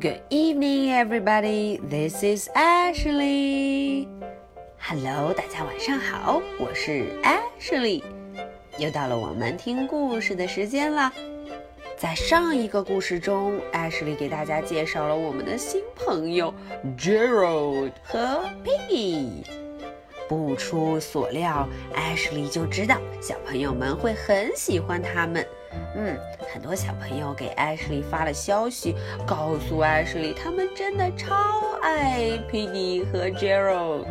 Good evening, everybody. This is Ashley. Hello，大家晚上好，我是 Ashley。又到了我们听故事的时间了。在上一个故事中，Ashley 给大家介绍了我们的新朋友 Gerald 和 Piggy。不出所料，Ashley 就知道小朋友们会很喜欢他们。嗯，很多小朋友给 Ashley 发了消息，告诉 Ashley 他们真的超爱 Piggy 和 Gerald。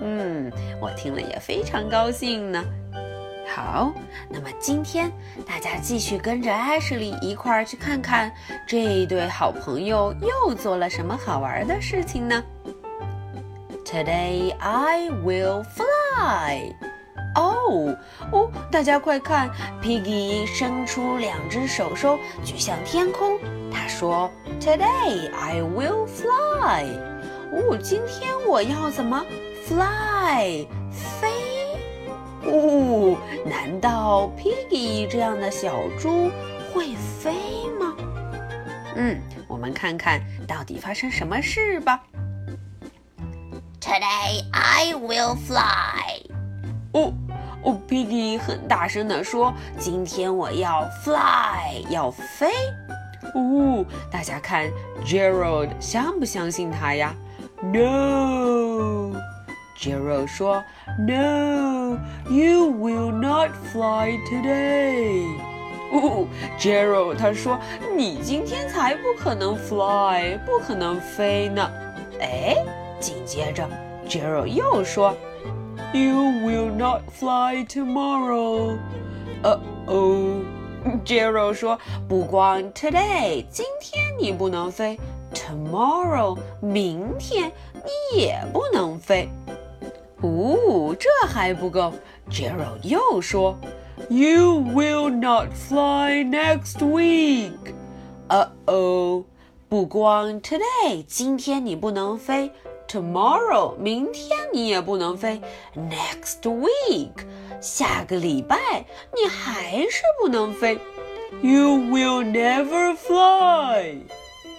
嗯，我听了也非常高兴呢。好，那么今天大家继续跟着 Ashley 一块儿去看看这一对好朋友又做了什么好玩的事情呢？Today I will fly. 哦哦，大家快看！Piggy 伸出两只手手，举向天空。他说：“Today I will fly。”哦，今天我要怎么 fly 飞？哦，难道 Piggy 这样的小猪会飞吗？嗯，我们看看到底发生什么事吧。Today I will fly。哦。哦，Piggy 很大声地说：“今天我要 fly，要飞。”哦，大家看，Gerald 相不相信他呀？No。Gerald 说：“No，you will not fly today。”哦，Gerald 他说：“你今天才不可能 fly，不可能飞呢。”哎， 紧接着 Gerald 又说。You will not fly tomorrow. 呃哦，Gerald 说，不光 today 今天你不能飞，tomorrow 明天你也不能飞。哦，这还不够，Gerald 又说，You will not fly next week. 呃哦，不光 today 今天你不能飞。 Tomorrow，明天你也不能飞。Next week，下个礼拜你还是不能飞。You will never fly。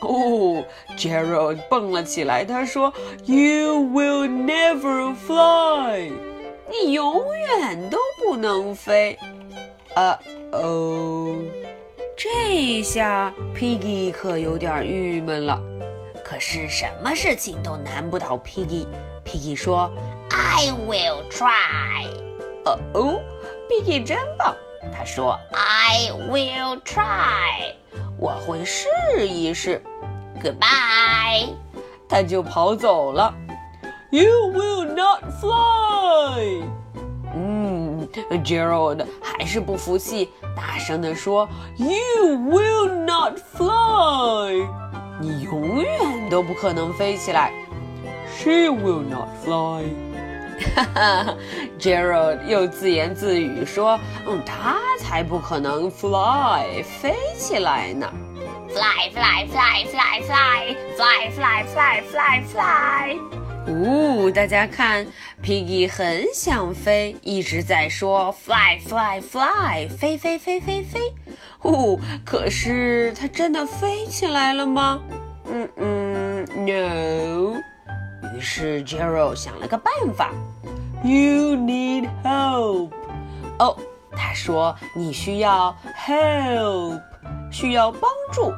哦，Gerald 蹦了起来，他说：“You will never fly。你永远都不能飞。”啊哦，这下 Piggy 可有点郁闷了。可是什么事情都难不倒 Piggy。Piggy 说：“I will try。”哦哦，Piggy 真棒。他说：“I will try。”我会试一试。Goodbye。他就跑走了。You will not fly。嗯，Gerald 还是不服气，大声地说：“You will not fly。” 你永远都不可能飞起来。She will not fly。哈哈，Gerald 又自言自语说：“嗯，他才不可能 fly 飞起来呢。”Fly fly fly fly fly fly fly fly fly fly。呜，大家看，Piggy 很想飞，一直在说 fly fly fly 飞飞飞飞飞。哦，可是它真的飞起来了吗？嗯嗯，no。于是 Gerald 想了个办法，You need help。哦，他说你需要 help，需要帮助。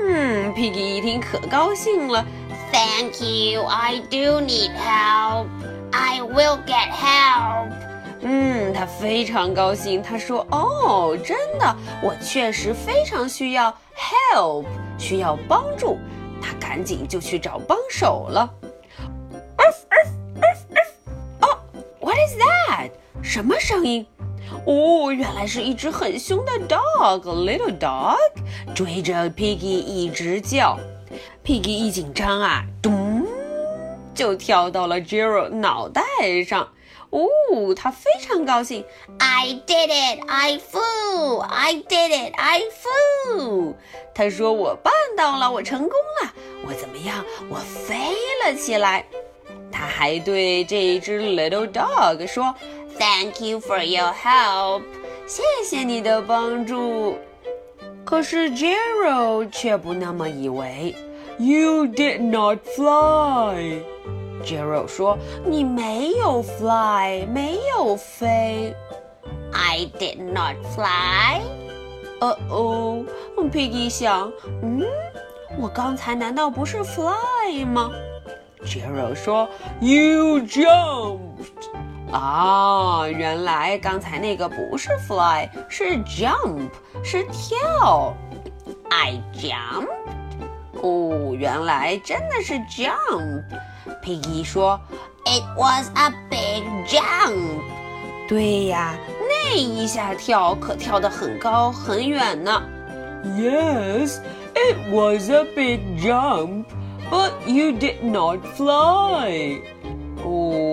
嗯，Piggy 一听可高兴了 ，Thank you, I do need help. I will get help. 嗯，他非常高兴。他说：“哦，真的，我确实非常需要 help，需要帮助。”他赶紧就去找帮手了。哦，What is that？什么声音？哦，原来是一只很凶的 dog，little dog，追着 Piggy 一直叫。 Piggy 一紧张啊，咚，就跳到了 Gerald 脑袋上。哦，他非常高兴。I did it! I flew! I did it! I flew! 他说：“我办到了，我成功了。我怎么样？我飞了起来。”他还对这一只 little dog 说：“Thank you for your help！谢谢你的帮助。”可是 Gerald 却不那么以为。You did not fly. Gerald 说：“你没有 fly，没有飞。” I did not fly. 呃哦，Piggy 想，嗯，我刚才难道不是 fly 吗？Gerald 说：“You jumped。”啊，原来刚才那个不是 fly，是 jump，是跳。I jump。哦，原来真的是 jump。Piggy 说：“It was a big jump。”对呀，那一下跳可跳得很高很远呢。Yes, it was a big jump, but you did not fly. 哦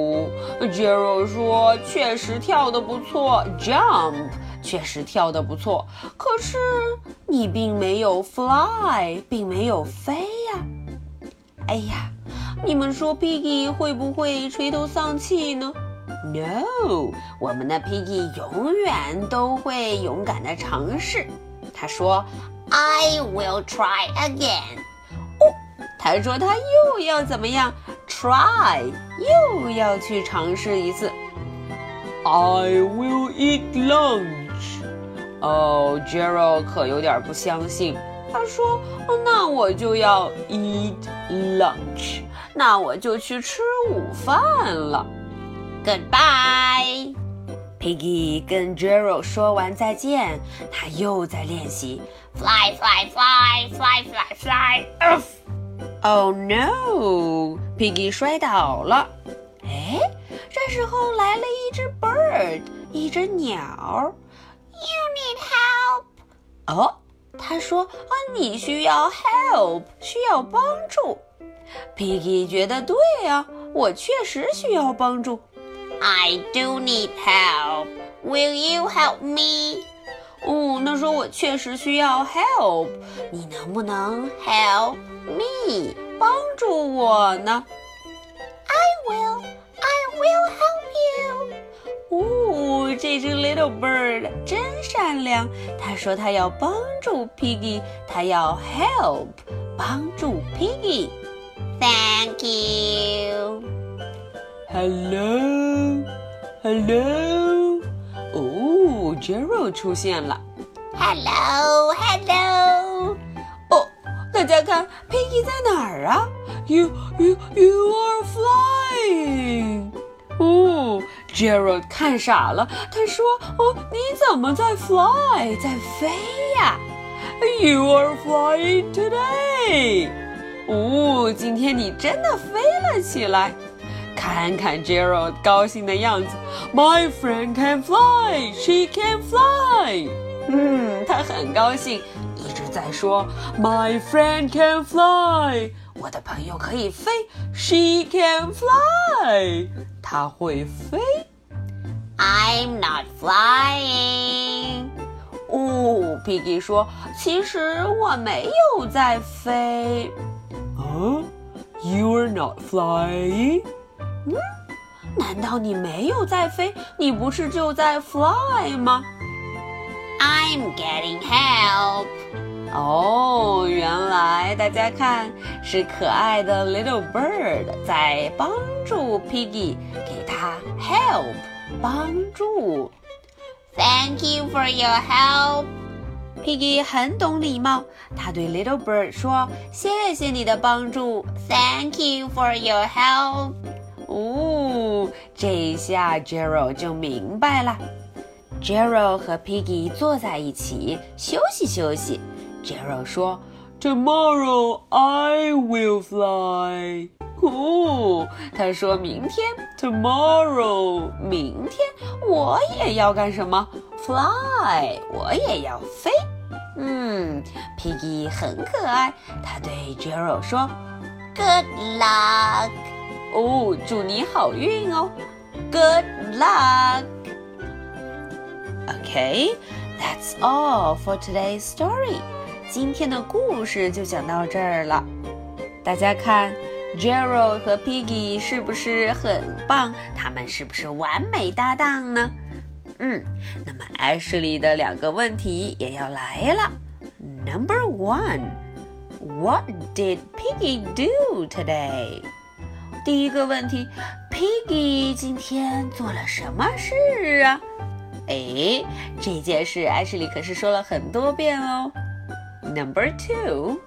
，Gerald 说确实跳得不错，jump 确实跳得不错，可是你并没有 fly，并没有飞呀。哎呀，你们说 Piggy 会不会垂头丧气呢？No，我们的 Piggy 永远都会勇敢的尝试。他说：“I will try again。”哦，他说他又要怎么样？Try，又要去尝试一次。I will eat lunch。哦，Gerald 可有点不相信。他说：“那我就要 eat lunch，那我就去吃午饭了。” Goodbye. Piggy 跟 Gerald 说完再见，他又在练习 fly fly fly fly fly fly. Oh no! Piggy 摔倒了。哎，这时候来了一只 bird，一只鸟。You need help. 哦，他说啊，你需要 help，需要帮助。Piggy 觉得对呀，我确实需要帮助。I do need help. Will you help me? 哦，那说我确实需要 help，你能不能 help me 帮助我呢？I will, I will help you. 哦，这只 little bird 真善良，他说他要帮助 Piggy，他要 help 帮助 Piggy。Thank you. Hello, hello. 哦，Gerald 出现了。Hello, hello. 哦，大家看，Piggy 在哪儿啊？You, you, you are flying. 哦，Gerald 看傻了，他说：“哦，你怎么在 fly，在飞呀？You are flying today. 哦，今天你真的飞了起来。”看看 Gerald 高兴的样子，My friend can fly, she can fly。嗯，他很高兴，一直在说 My friend can fly，我的朋友可以飞，She can fly，她会飞。I'm not flying。哦，Piggy 说，其实我没有在飞。啊，You're not flying。 嗯，难道你没有在飞？你不是就在 fly 吗？I'm getting help。哦，原来大家看是可爱的 little bird 在帮助 Piggy，给他 help 帮助。Thank you for your help。Piggy 很懂礼貌，他对 little bird 说：“谢谢你的帮助。”Thank you for your help。哦，这一下 Gerald 就明白了。Gerald 和 Piggy 坐在一起休息休息。Gerald 说：“Tomorrow I will fly。”哦，他说明天 Tomorrow 明天我也要干什么？Fly，我也要飞。嗯，Piggy 很可爱，他对 Gerald 说：“Good luck。”哦，祝你好运哦！Good luck. Okay, that's all for today's story. 今天的故事就讲到这儿了。大家看，Gerald 和 Piggy 是不是很棒？他们是不是完美搭档呢？嗯，那么 Ashley 的两个问题也要来了。Number one. What did Piggy do today？ 第一个问题，Piggy 今天做了什么事啊？哎，这件事艾什莉可是说了很多遍哦。Number two。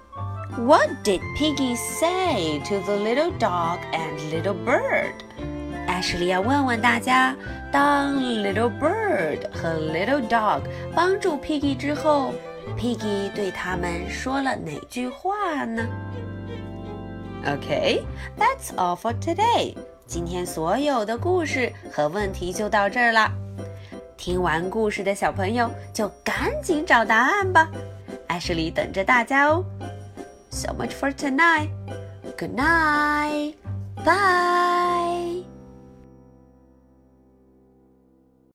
What did Piggy say to the little dog and little bird？艾什莉要问问大家，当 little bird 和 little dog 帮助 Piggy 之后，Piggy 对他们说了哪句话呢？Okay，that's all for today。今天所有的故事和问题就到这儿了。听完故事的小朋友就赶紧找答案吧，艾什里等着大家哦。So much for tonight. Good night. Bye.